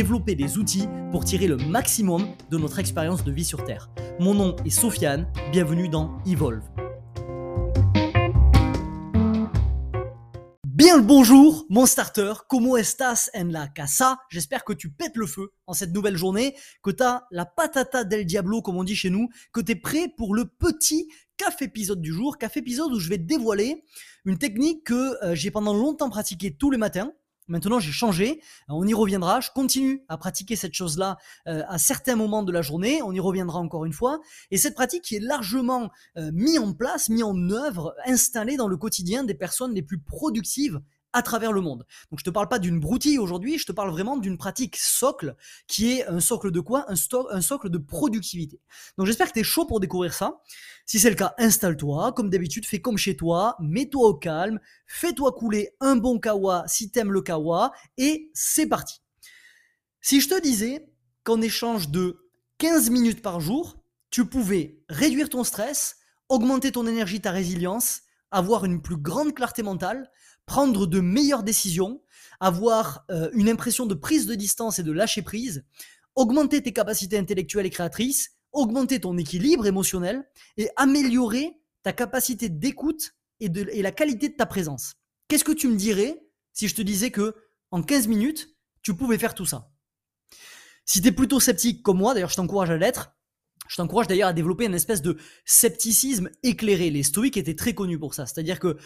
développer des outils pour tirer le maximum de notre expérience de vie sur Terre. Mon nom est Sofiane, bienvenue dans Evolve. Bien le bonjour, mon starter, como estas en la casa? J'espère que tu pètes le feu en cette nouvelle journée, que tu as la patata del diablo, comme on dit chez nous, que tu es prêt pour le petit café épisode du jour, café épisode où je vais dévoiler une technique que euh, j'ai pendant longtemps pratiquée tous les matins, Maintenant, j'ai changé. On y reviendra. Je continue à pratiquer cette chose-là euh, à certains moments de la journée. On y reviendra encore une fois. Et cette pratique qui est largement euh, mise en place, mise en œuvre, installée dans le quotidien des personnes les plus productives à travers le monde. Donc je te parle pas d'une broutille aujourd'hui, je te parle vraiment d'une pratique socle qui est un socle de quoi? Un, un, socle de productivité. Donc j'espère que tu es chaud pour découvrir ça. Si c'est le cas, installe-toi, comme d'habitude, fais comme chez toi, mets-toi au calme, fais-toi couler un bon kawa si t'aimes le kawa et c'est parti. Si je te disais qu'en échange de 15 minutes par jour, tu pouvais réduire ton stress, augmenter ton énergie, ta résilience, avoir une plus grande clarté mentale, prendre de meilleures décisions, avoir euh, une impression de prise de distance et de lâcher prise, augmenter tes capacités intellectuelles et créatrices, augmenter ton équilibre émotionnel et améliorer ta capacité d'écoute et, de, et la qualité de ta présence. Qu'est-ce que tu me dirais si je te disais que en 15 minutes, tu pouvais faire tout ça? Si tu es plutôt sceptique comme moi, d'ailleurs je t'encourage à l'être, je t'encourage d'ailleurs à développer une espèce de scepticisme éclairé. Les stoïques étaient très connus pour ça. C'est-à-dire que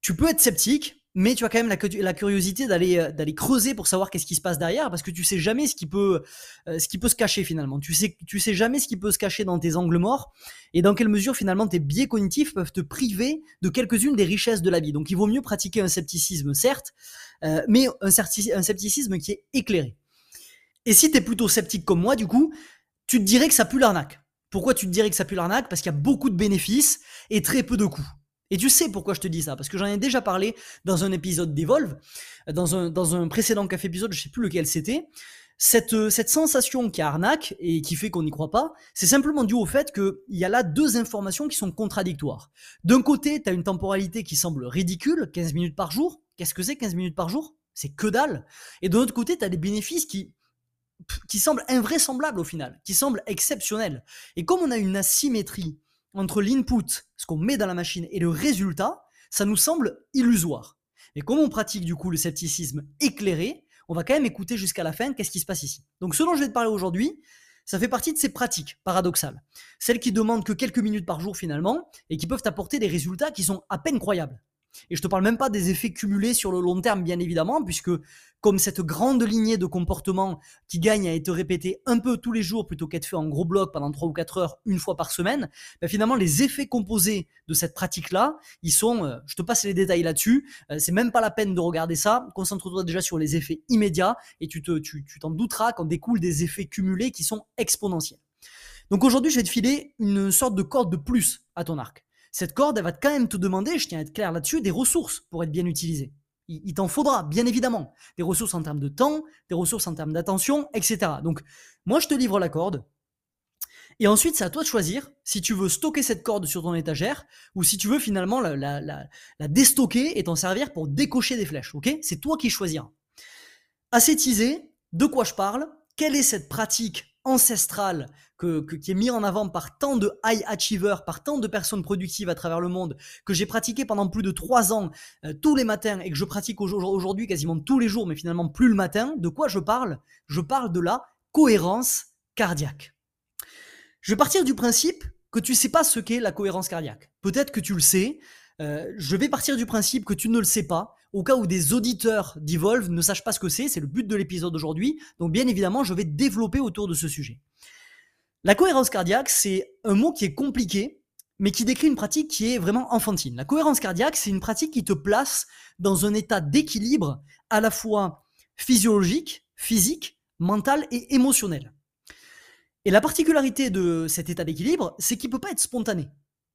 tu peux être sceptique, mais tu as quand même la, curiosité d'aller euh, d'aller creuser pour savoir qu'est-ce qui se passe derrière parce que tu sais jamais ce qui peut euh, se cacher finalement tu sais sais jamais ce qui peut se cacher dans tes angles morts et dans quelle mesure finalement tes biais cognitifs peuvent te priver de quelques-unes des richesses de la vie donc il vaut mieux pratiquer un scepticisme certes euh, mais un, un scepticisme qui est éclairé et si tu es plutôt sceptique comme moi du coup tu te dirais que ça pue l'arnaque pourquoi tu te dirais que ça pue l'arnaque? Parce qu'il y a beaucoup de bénéfices et très peu de coûts et tu sais pourquoi je te dis ça, parce que j'en ai déjà parlé dans un épisode d'Evolve, dans un, précédent café épisode, je sais plus lequel c'était. Cette, cette sensation qui arnaque et qui fait qu'on n'y croit pas, c'est simplement dû au fait qu'il y a là deux informations qui sont contradictoires. D'un côté, tu as une temporalité qui semble ridicule, 15 minutes par jour. Qu'est-ce que c'est 15 minutes par jour? C'est que dalle. Et de l'autre côté, tu as des bénéfices qui, qui semblent invraisemblables au final, qui semblent exceptionnels. Et comme on a une asymétrie entre l'input, ce qu'on met dans la machine, et le résultat, ça nous semble illusoire. Mais comme on pratique du coup le scepticisme éclairé, on va quand même écouter jusqu'à la fin qu'est-ce qui se passe ici. Donc ce dont je vais te parler aujourd'hui, ça fait partie de ces pratiques paradoxales. Celles qui demandent que quelques minutes par jour finalement, et qui peuvent apporter des résultats qui sont à peine croyables. Et je te parle même pas des effets cumulés sur le long terme, bien évidemment, puisque comme cette grande lignée de comportement qui gagne à être répétée un peu tous les jours plutôt qu'être fait en gros bloc pendant 3 ou 4 heures une fois par semaine, ben finalement les effets composés de cette pratique-là, ils sont, euh, je te passe les détails là-dessus, euh, c'est même pas la peine de regarder ça, concentre-toi déjà sur les effets immédiats et tu t'en tu, tu douteras quand découlent des effets cumulés qui sont exponentiels. Donc aujourd'hui, je vais te filer une sorte de corde de plus à ton arc cette corde, elle va quand même te demander, je tiens à être clair là-dessus, des ressources pour être bien utilisée. Il, t'en faudra, bien évidemment. Des ressources en termes de temps, des ressources en termes d'attention, etc. Donc, moi, je te livre la corde. Et ensuite, c'est à toi de choisir si tu veux stocker cette corde sur ton étagère ou si tu veux finalement la, déstocker et t'en servir pour décocher des flèches. Ok? C'est toi qui choisiras. Ascétiser, de quoi je parle? Quelle est cette pratique ancestrale qui est mis en avant par tant de high achievers, par tant de personnes productives à travers le monde, que j'ai pratiqué pendant plus de trois ans euh, tous les matins et que je pratique aujourd'hui quasiment tous les jours, mais finalement plus le matin, de quoi je parle? Je parle de la cohérence cardiaque. Je vais partir du principe que tu sais pas ce qu'est la cohérence cardiaque. Peut-être que tu le sais. Euh, je vais partir du principe que tu ne le sais pas, au cas où des auditeurs d'Evolve ne sachent pas ce que c'est, c'est le but de l'épisode d'aujourd'hui. Donc bien évidemment, je vais développer autour de ce sujet. La cohérence cardiaque, c'est un mot qui est compliqué, mais qui décrit une pratique qui est vraiment enfantine. La cohérence cardiaque, c'est une pratique qui te place dans un état d'équilibre à la fois physiologique, physique, mental et émotionnel. Et la particularité de cet état d'équilibre, c'est qu'il ne peut pas être spontané.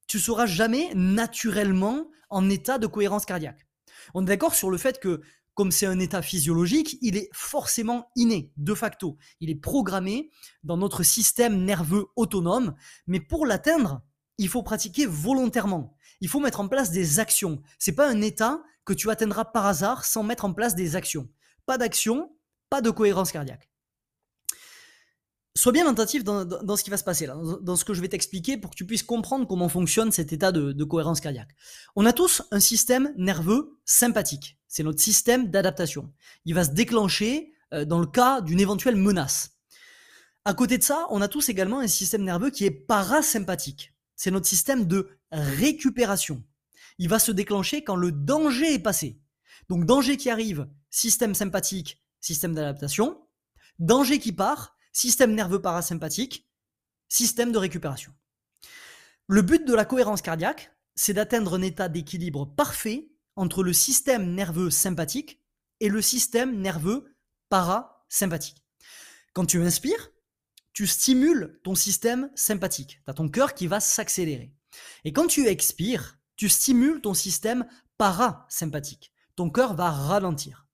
Tu seras jamais naturellement en état de cohérence cardiaque. On est d'accord sur le fait que, comme c'est un état physiologique, il est forcément inné, de facto. Il est programmé dans notre système nerveux autonome, mais pour l'atteindre, il faut pratiquer volontairement. Il faut mettre en place des actions. C'est pas un état que tu atteindras par hasard sans mettre en place des actions. Pas d'action, pas de cohérence cardiaque. Sois bien attentif dans, ce qui va se passer là, dans, ce que je vais t'expliquer pour que tu puisses comprendre comment fonctionne cet état de, cohérence cardiaque. On a tous un système nerveux sympathique. C'est notre système d'adaptation. Il va se déclencher euh, dans le cas d'une éventuelle menace. À côté de ça, on a tous également un système nerveux qui est parasympathique. C'est notre système de récupération. Il va se déclencher quand le danger est passé. Donc danger qui arrive, système sympathique, système d'adaptation. Danger qui part, système nerveux parasympathique, système de récupération. Le but de la cohérence cardiaque, c'est d'atteindre un état d'équilibre parfait entre le système nerveux sympathique et le système nerveux parasympathique. Quand tu inspires, tu stimules ton système sympathique. Tu as ton cœur qui va s'accélérer. Et quand tu expires, tu stimules ton système parasympathique. Ton cœur va ralentir.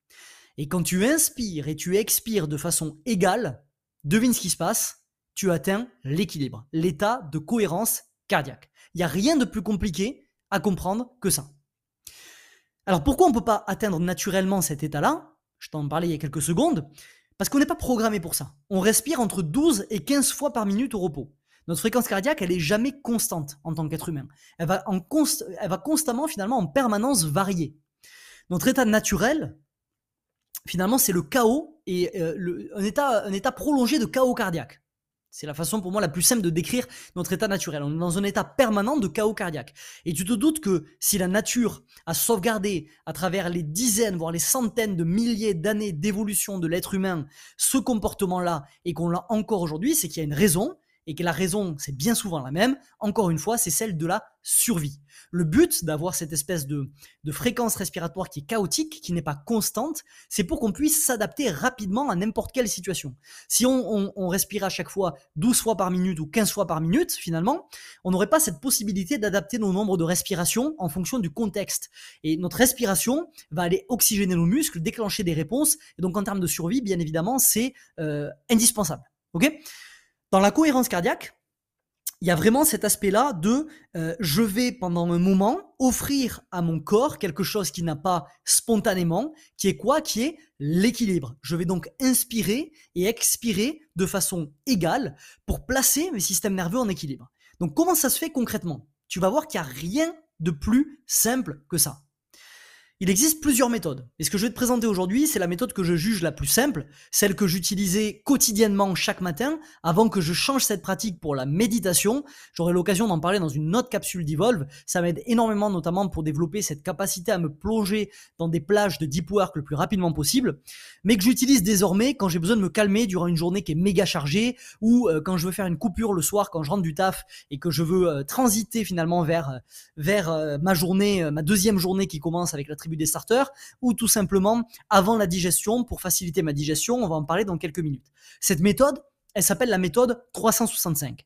Et quand tu inspires et tu expires de façon égale, devine ce qui se passe, tu atteins l'équilibre, l'état de cohérence cardiaque. Il n'y a rien de plus compliqué à comprendre que ça. Alors pourquoi on ne peut pas atteindre naturellement cet état-là? Je t'en parlais il y a quelques secondes. Parce qu'on n'est pas programmé pour ça. On respire entre 12 et 15 fois par minute au repos. Notre fréquence cardiaque, elle est jamais constante en tant qu'être humain. Elle va, constamment, finalement, en permanence varier. Notre état naturel, finalement, c'est le chaos et euh, un état prolongé de chaos cardiaque. C'est la façon pour moi la plus simple de décrire notre état naturel. On est dans un état permanent de chaos cardiaque. Et tu te doutes que si la nature a sauvegardé à travers les dizaines, voire les centaines de milliers d'années d'évolution de l'être humain ce comportement-là et qu'on l'a encore aujourd'hui, c'est qu'il y a une raison et que la raison, c'est bien souvent la même, encore une fois, c'est celle de la survie. Le but d'avoir cette espèce de, fréquence respiratoire qui est chaotique, qui n'est pas constante, c'est pour qu'on puisse s'adapter rapidement à n'importe quelle situation. Si on, on, respire à chaque fois 12 fois par minute ou 15 fois par minute, finalement, on n'aurait pas cette possibilité d'adapter nos nombres de respirations en fonction du contexte. Et notre respiration va aller oxygéner nos muscles, déclencher des réponses, et donc en termes de survie, bien évidemment, c'est euh, indispensable. ok? Dans la cohérence cardiaque, il y a vraiment cet aspect-là de euh, je vais pendant un moment offrir à mon corps quelque chose qui n'a pas spontanément, qui est quoi? Qui est l'équilibre. Je vais donc inspirer et expirer de façon égale pour placer mes systèmes nerveux en équilibre. Donc comment ça se fait concrètement? Tu vas voir qu'il n'y a rien de plus simple que ça. Il existe plusieurs méthodes. Et ce que je vais te présenter aujourd'hui, c'est la méthode que je juge la plus simple, celle que j'utilisais quotidiennement chaque matin avant que je change cette pratique pour la méditation. J'aurai l'occasion d'en parler dans une autre capsule d'Evolve. Ça m'aide énormément, notamment pour développer cette capacité à me plonger dans des plages de deep work le plus rapidement possible, mais que j'utilise désormais quand j'ai besoin de me calmer durant une journée qui est méga chargée ou euh, quand je veux faire une coupure le soir quand je rentre du taf et que je veux euh, transiter finalement vers, euh, vers ma journée, ma deuxième journée qui commence avec la des starters, ou tout simplement avant la digestion, pour faciliter ma digestion, on va en parler dans quelques minutes. Cette méthode, elle s'appelle la méthode 365.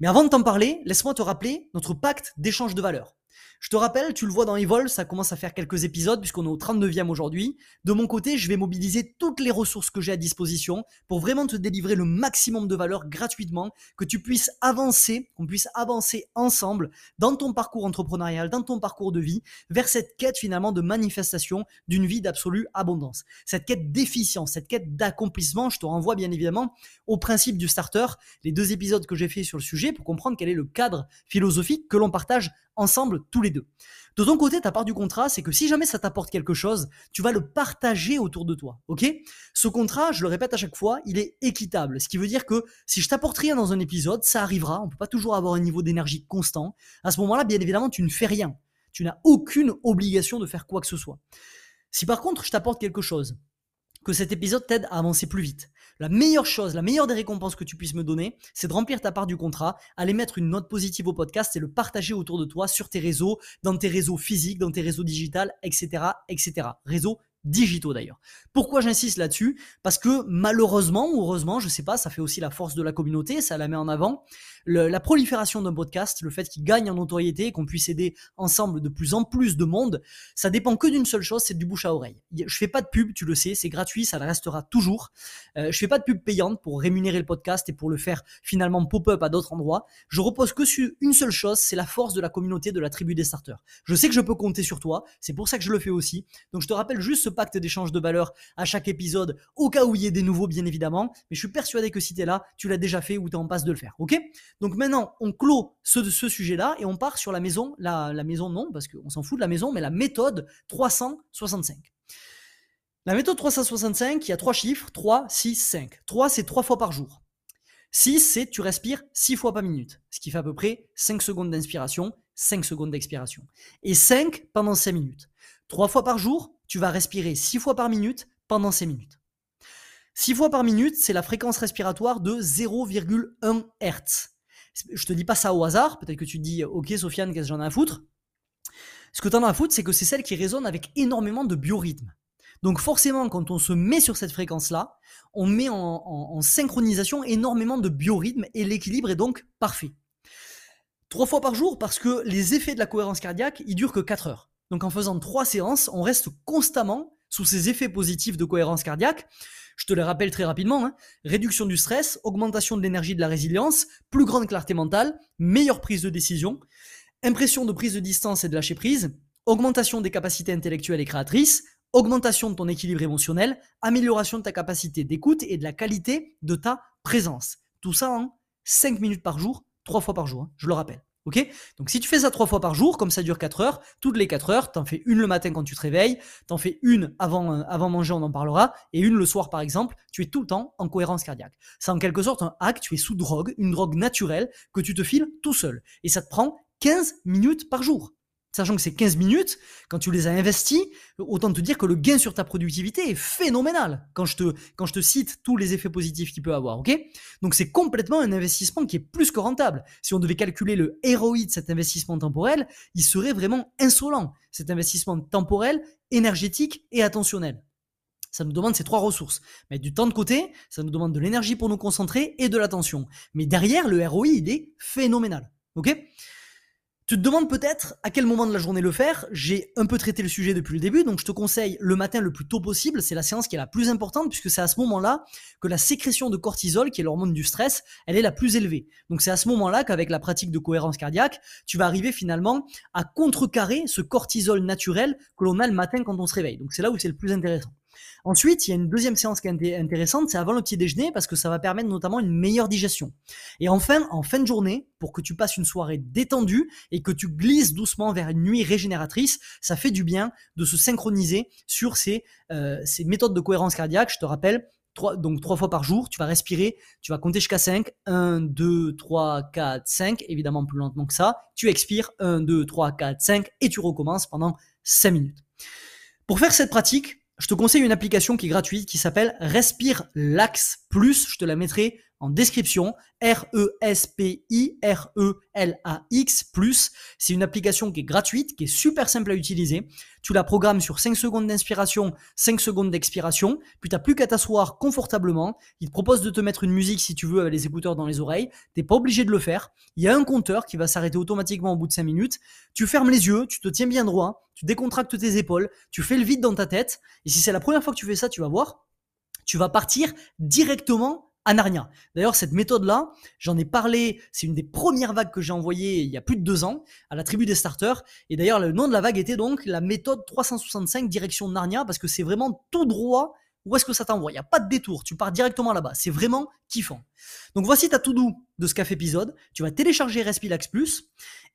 Mais avant de t'en parler, laisse-moi te rappeler notre pacte d'échange de valeur. Je te rappelle, tu le vois dans Evol, ça commence à faire quelques épisodes puisqu'on est au 39e aujourd'hui. De mon côté, je vais mobiliser toutes les ressources que j'ai à disposition pour vraiment te délivrer le maximum de valeur gratuitement, que tu puisses avancer, qu'on puisse avancer ensemble dans ton parcours entrepreneurial, dans ton parcours de vie, vers cette quête finalement de manifestation d'une vie d'absolue abondance. Cette quête d'efficience, cette quête d'accomplissement, je te renvoie bien évidemment au principe du starter, les deux épisodes que j'ai fait sur le sujet pour comprendre quel est le cadre philosophique que l'on partage ensemble tous les deux. De ton côté, ta part du contrat, c'est que si jamais ça t'apporte quelque chose, tu vas le partager autour de toi. Ok? Ce contrat, je le répète à chaque fois, il est équitable. Ce qui veut dire que si je t'apporte rien dans un épisode, ça arrivera. On peut pas toujours avoir un niveau d'énergie constant. À ce moment-là, bien évidemment, tu ne fais rien. Tu n'as aucune obligation de faire quoi que ce soit. Si par contre je t'apporte quelque chose, que cet épisode t'aide à avancer plus vite. La meilleure chose, la meilleure des récompenses que tu puisses me donner, c'est de remplir ta part du contrat, aller mettre une note positive au podcast et le partager autour de toi sur tes réseaux, dans tes réseaux physiques, dans tes réseaux digitales, etc., etc. Réseaux digitaux d'ailleurs. Pourquoi j'insiste là-dessus? Parce que malheureusement ou heureusement, je sais pas, ça fait aussi la force de la communauté, ça la met en avant. La prolifération d'un podcast, le fait qu'il gagne en notoriété, qu'on puisse aider ensemble de plus en plus de monde, ça dépend que d'une seule chose, c'est du bouche à oreille. Je fais pas de pub, tu le sais, c'est gratuit, ça le restera toujours. Euh, je fais pas de pub payante pour rémunérer le podcast et pour le faire finalement pop-up à d'autres endroits. Je repose que sur une seule chose, c'est la force de la communauté de la tribu des starters. Je sais que je peux compter sur toi, c'est pour ça que je le fais aussi. Donc je te rappelle juste ce pacte d'échange de valeur à chaque épisode, au cas où il y ait des nouveaux bien évidemment. Mais je suis persuadé que si tu es là, tu l'as déjà fait ou tu en passe de le faire. Ok? Donc maintenant, on clôt ce, sujet-là et on part sur la maison, la, la maison non, parce qu'on s'en fout de la maison, mais la méthode 365. La méthode 365, il y a trois chiffres, 3, 6, 5. 3, c'est trois fois par jour. 6, c'est tu respires 6 fois par minute, ce qui fait à peu près 5 secondes d'inspiration, 5 secondes d'expiration. Et 5 pendant 5 minutes. 3 fois par jour, tu vas respirer 6 fois par minute pendant 5 minutes. 6 fois par minute, c'est la fréquence respiratoire de 0,1 Hz. Je te dis pas ça au hasard, peut-être que tu te dis, ok Sofiane, qu'est-ce que j'en ai à foutre Ce que tu en as à foutre, c'est que c'est celle qui résonne avec énormément de biorhythmes. Donc forcément, quand on se met sur cette fréquence-là, on met en, synchronisation énormément de biorhythmes et l'équilibre est donc parfait. Trois fois par jour parce que les effets de la cohérence cardiaque, ils durent que 4 heures. Donc en faisant trois séances, on reste constamment sous ces effets positifs de cohérence cardiaque. Je te les rappelle très rapidement. Hein. Réduction du stress, augmentation de l'énergie de la résilience, plus grande clarté mentale, meilleure prise de décision, impression de prise de distance et de lâcher prise, augmentation des capacités intellectuelles et créatrices, augmentation de ton équilibre émotionnel, amélioration de ta capacité d'écoute et de la qualité de ta présence. Tout ça en 5 minutes par jour, 3 fois par jour, hein, je le rappelle. Donc si tu fais ça 3 fois par jour, comme ça dure 4 heures, toutes les 4 heures, t'en fais une le matin quand tu te réveilles, t'en fais une avant, euh, avant manger, on en parlera, et une le soir par exemple, tu es tout le temps en cohérence cardiaque. C'est en quelque sorte un hack, tu es sous drogue, une drogue naturelle que tu te files tout seul. Et ça te prend 15 minutes par jour sachant que c'est 15 minutes, quand tu les as investis, autant te dire que le gain sur ta productivité est phénoménal quand je te, quand je te cite tous les effets positifs qu'il peut avoir, Donc c'est complètement un investissement qui est plus que rentable. Si on devait calculer le ROI de cet investissement temporel, il serait vraiment insolent, cet investissement temporel, énergétique et attentionnel. Ça nous demande ces trois ressources. Mettre du temps de côté, ça nous demande de l'énergie pour nous concentrer et de l'attention. Mais derrière, le ROI, il est phénoménal. Tu te demandes peut-être à quel moment de la journée le faire. J'ai un peu traité le sujet depuis le début, donc je te conseille le matin le plus tôt possible. C'est la séance qui est la plus importante puisque c'est à ce moment-là que la sécrétion de cortisol, qui est l'hormone du stress, elle est la plus élevée. Donc c'est à ce moment-là qu'avec la pratique de cohérence cardiaque, tu vas arriver finalement à contrecarrer ce cortisol naturel que l'on a le matin quand on se réveille. Donc c'est là où c'est le plus intéressant. Ensuite, il y a une deuxième séance qui est intéressante, c'est avant le petit déjeuner parce que ça va permettre notamment une meilleure digestion. Et enfin, en fin de journée, pour que tu passes une soirée détendue et que tu glisses doucement vers une nuit régénératrice, ça fait du bien de se synchroniser sur ces, euh, méthodes de cohérence cardiaque. Je te rappelle, donc trois fois par jour, tu vas respirer, tu vas compter jusqu'à 5, 1, 2, 3, 4, 5, évidemment plus lentement que ça, tu expires, 1, 2, 3, 4, 5, et tu recommences pendant 5 minutes. Pour faire cette pratique, je te conseille une application qui est gratuite qui s'appelle Respire Lax Plus. Je te la mettrai en description. R-E-S-P-I-R-E-L-A-X plus. C'est une application qui est gratuite, qui est super simple à utiliser. Tu la programmes sur 5 secondes d'inspiration, 5 secondes d'expiration. Puis t'as plus qu'à t'asseoir confortablement. Il te propose de te mettre une musique si tu veux avec les écouteurs dans les oreilles. T'es pas obligé de le faire. Il y a un compteur qui va s'arrêter automatiquement au bout de 5 minutes. Tu fermes les yeux, tu te tiens bien droit, tu décontractes tes épaules, tu fais le vide dans ta tête. Et si c'est la première fois que tu fais ça, tu vas voir, tu vas partir directement Narnia. D'ailleurs, cette méthode-là, j'en ai parlé, c'est une des premières vagues que j'ai envoyées il y a plus de deux ans à la tribu des starters. Et d'ailleurs, le nom de la vague était donc la méthode 365 direction Narnia parce que c'est vraiment tout droit où est-ce que ça t'envoie Il n'y a pas de détour, tu pars directement là-bas. C'est vraiment kiffant. Donc voici ta tout doux de ce café épisode. Tu vas télécharger Respilax Plus.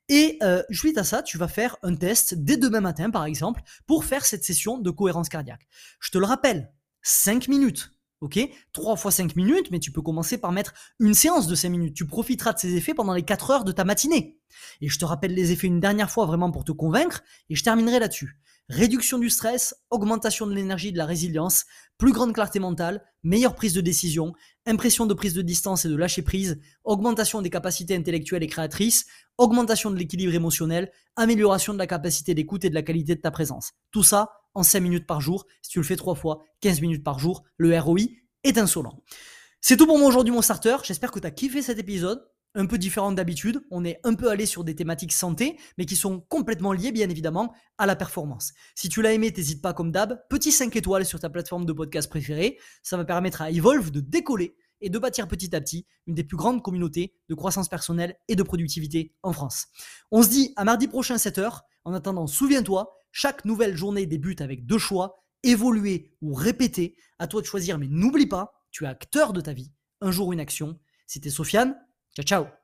Et euh, suite à ça, tu vas faire un test dès demain matin, par exemple, pour faire cette session de cohérence cardiaque. Je te le rappelle, 5 minutes ok 3 fois 5 minutes, mais tu peux commencer par mettre une séance de 5 minutes. Tu profiteras de ces effets pendant les 4 heures de ta matinée. Et je te rappelle les effets une dernière fois vraiment pour te convaincre, et je terminerai là-dessus. Réduction du stress, augmentation de l'énergie et de la résilience, plus grande clarté mentale, meilleure prise de décision, impression de prise de distance et de lâcher prise, augmentation des capacités intellectuelles et créatrices, augmentation de l'équilibre émotionnel, amélioration de la capacité d'écoute et de la qualité de ta présence. Tout ça en 5 minutes par jour. Si tu le fais 3 fois, 15 minutes par jour, le ROI est insolent. C'est tout pour moi aujourd'hui mon starter, j'espère que tu as kiffé cet épisode un peu différent d'habitude. On est un peu allé sur des thématiques santé, mais qui sont complètement liées, bien évidemment, à la performance. Si tu l'as aimé, n'hésite pas comme d'hab, petit 5 étoiles sur ta plateforme de podcast préférée. Ça va permettre à Evolve de décoller et de bâtir petit à petit une des plus grandes communautés de croissance personnelle et de productivité en France. On se dit à mardi prochain 7h. En attendant, souviens-toi, chaque nouvelle journée débute avec deux choix, évoluer ou répéter. À toi de choisir, mais n'oublie pas, tu es acteur de ta vie. Un jour, une action. C'était Sofiane. Ciao, ciao